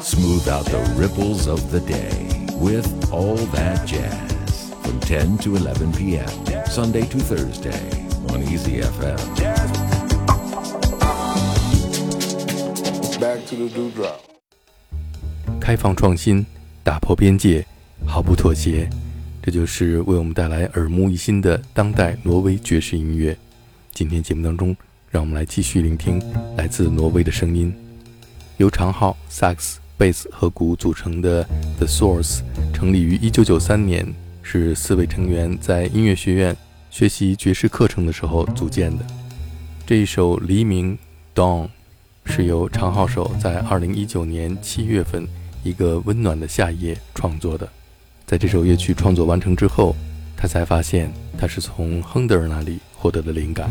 Smooth out the ripples of the day with All That Jazz from 10 to 11 p.m. Sunday to Thursday on Easy FM. Back to the dewdrop. 开放创新，打破边界，毫不妥协，这就是为我们带来耳目一新的当代挪威爵士音乐。今天节目当中，让我们来继续聆听来自挪威的声音，由长号萨克斯。贝斯和鼓组成的 The Source 成立于1993年，是四位成员在音乐学院学习爵士课程的时候组建的。这一首《黎明》（Dawn） 是由长号手在2019年7月份一个温暖的夏夜创作的。在这首乐曲创作完成之后，他才发现他是从亨德尔那里获得的灵感。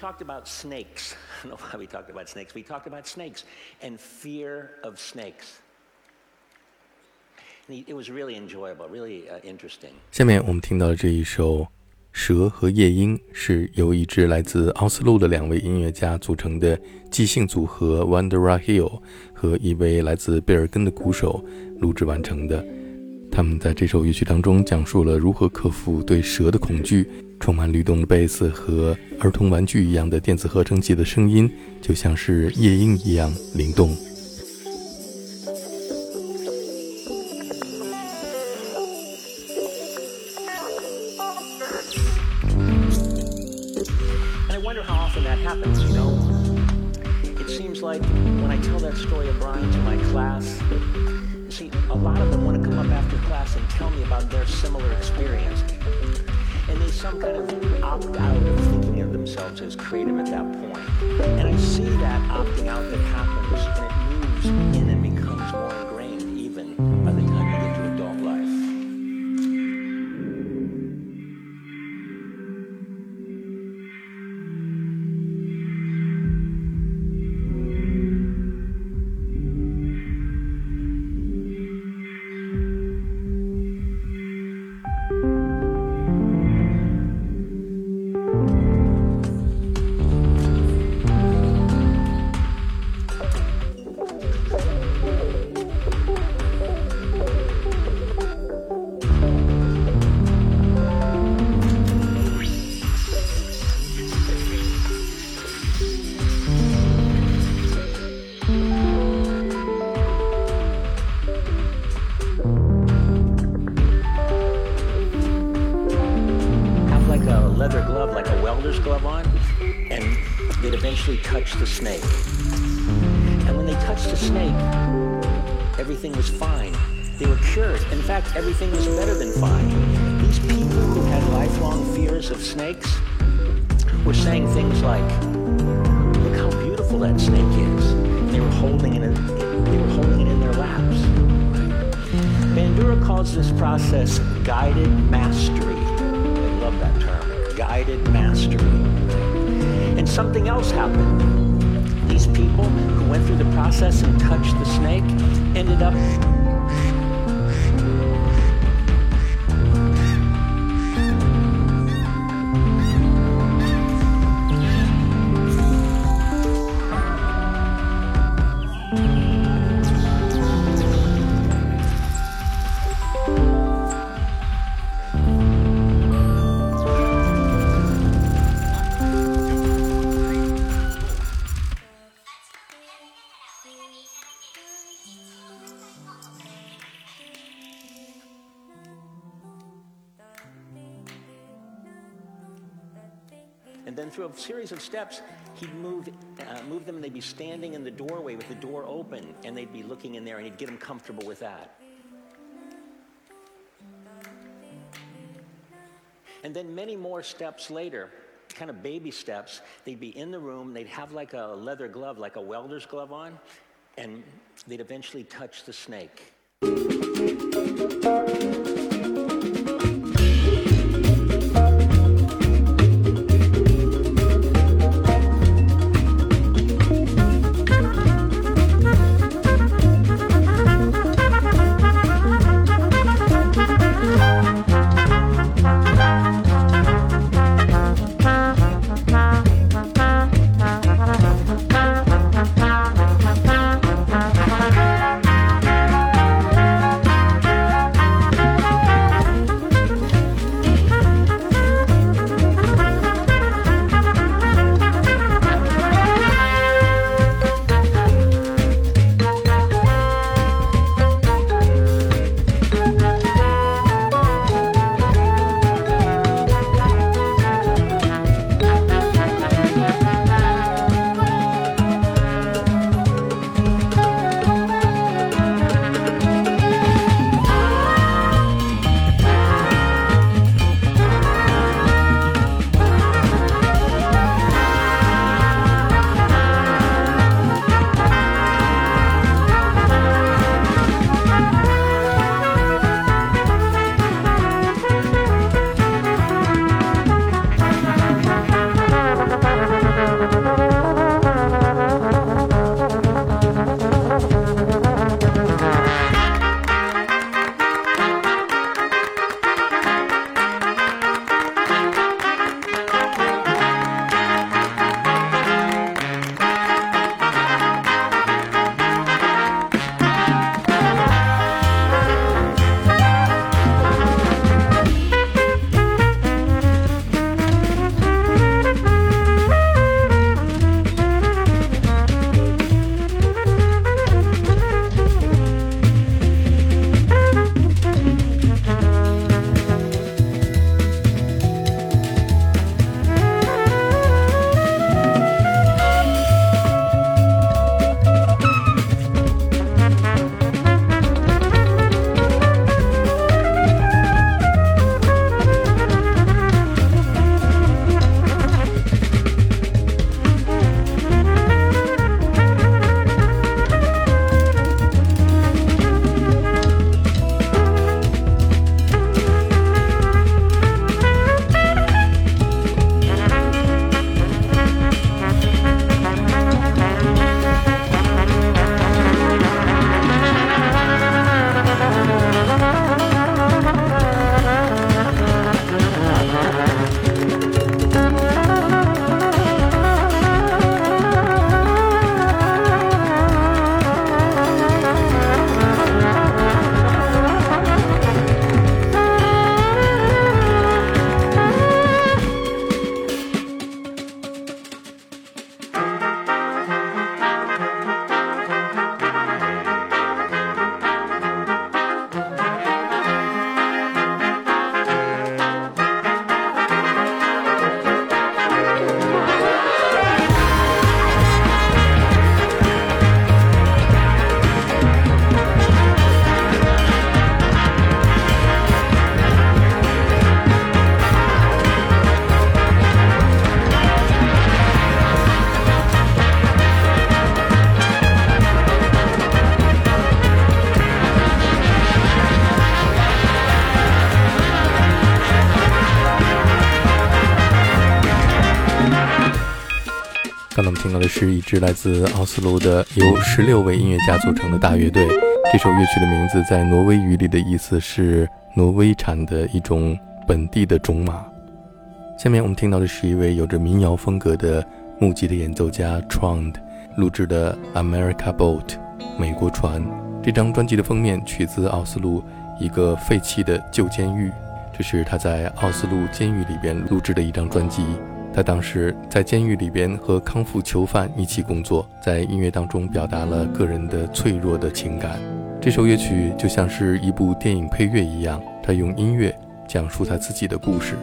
Talked about snakes. I don't know why we talked about snakes. We talked about snakes and fear of snakes. And it was really enjoyable, really uh, interesting. 下面我们听到的这一首《蛇和夜莺》是由一支来自奥斯陆的两位音乐家组成的即兴组合 Wandera Hill 和一位来自贝尔根的鼓手录制完成的。他们在这首乐曲当中讲述了如何克服对蛇的恐惧。充满律动的贝斯和儿童玩具一样的电子合成器的声音，就像是夜莺一样灵动。Creative at that point. And I see that opting out that happens everything was fine. They were cured. In fact, everything was better than fine. These people who had lifelong fears of snakes were saying things like, look how beautiful that snake is. They were holding it in, they were holding it in their laps. Bandura calls this process guided mastery. I love that term, guided mastery. And something else happened. These people who went through the process and touched the snake ended up a series of steps, he'd move, uh, move them and they'd be standing in the doorway with the door open and they'd be looking in there and he'd get them comfortable with that. And then many more steps later, kind of baby steps, they'd be in the room, they'd have like a leather glove, like a welder's glove on, and they'd eventually touch the snake. 刚才我们听到的是一支来自奥斯陆的由十六位音乐家组成的大乐队。这首乐曲的名字在挪威语里的意思是挪威产的一种本地的种马。下面我们听到的是一位有着民谣风格的木吉的演奏家 Trond 录制的《America Boat》美国船。这张专辑的封面取自奥斯陆一个废弃的旧监狱，这是他在奥斯陆监狱里边录制的一张专辑。他当时在监狱里边和康复囚犯一起工作，在音乐当中表达了个人的脆弱的情感。这首乐曲就像是一部电影配乐一样，他用音乐讲述他自己的故事。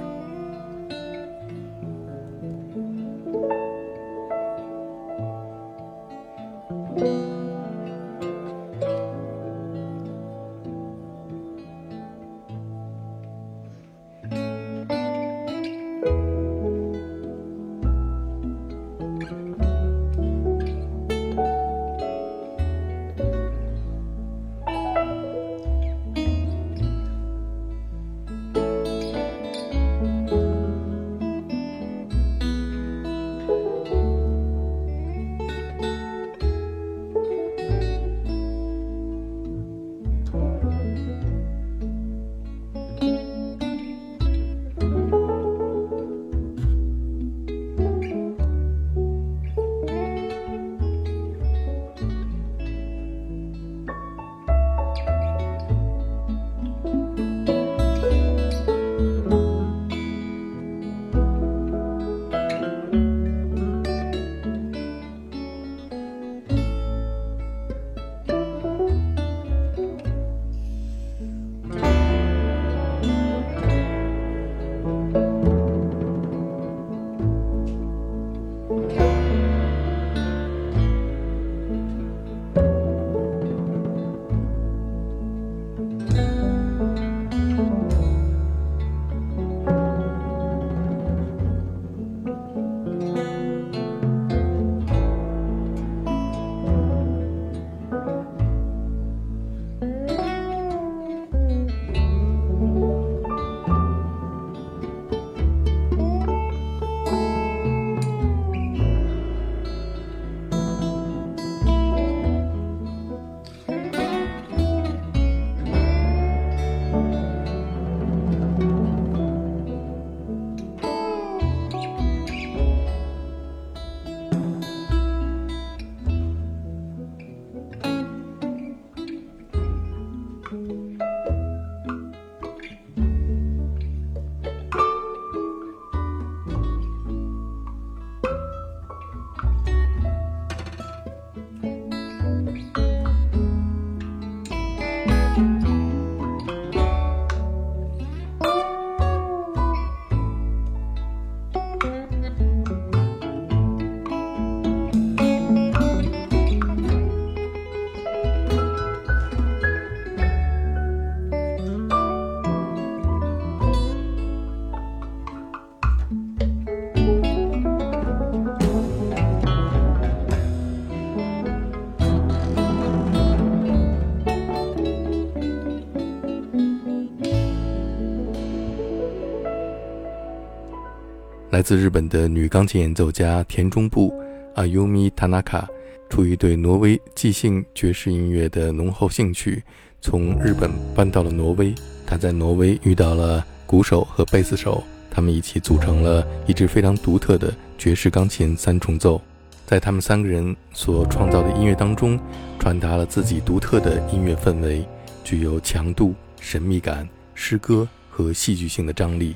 自日本的女钢琴演奏家田中部 Ayumi Tanaka，出于对挪威即兴爵士音乐的浓厚兴趣，从日本搬到了挪威。她在挪威遇到了鼓手和贝斯手，他们一起组成了一支非常独特的爵士钢琴三重奏。在他们三个人所创造的音乐当中，传达了自己独特的音乐氛围，具有强度、神秘感、诗歌和戏剧性的张力。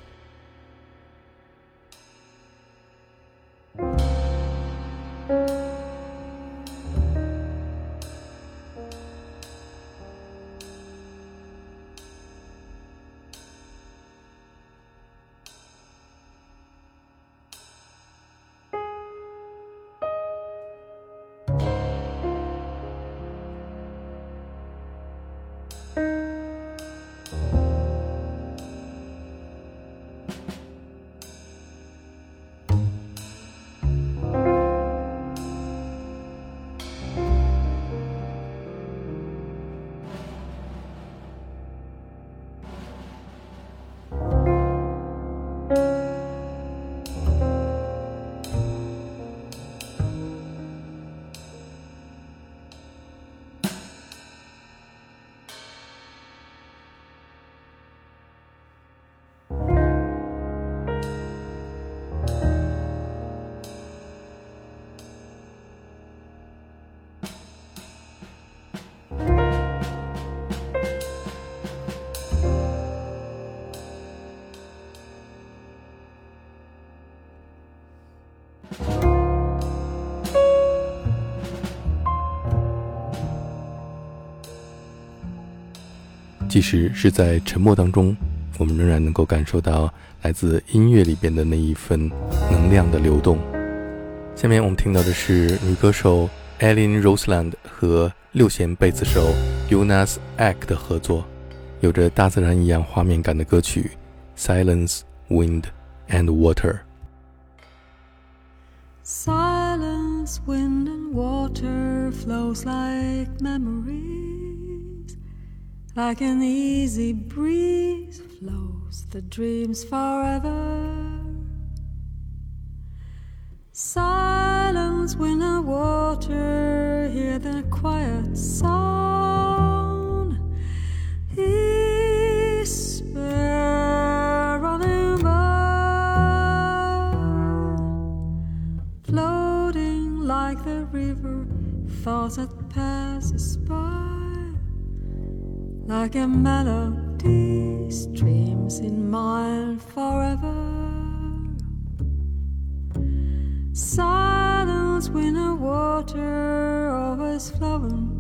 即使是在沉默当中，我们仍然能够感受到来自音乐里边的那一份能量的流动。下面我们听到的是女歌手 Ellen Roseland 和六弦贝斯手 Jonas Ek 的合作，有着大自然一样画面感的歌曲《Silence, Wind and Water》。Silence, wind and water flows like memory. Like an easy breeze flows the dreams forever. Silence, wind and water, hear the quiet sound. Whisper by, floating like the river, thoughts that like a melody streams in mind forever. Silence, and water, always flowing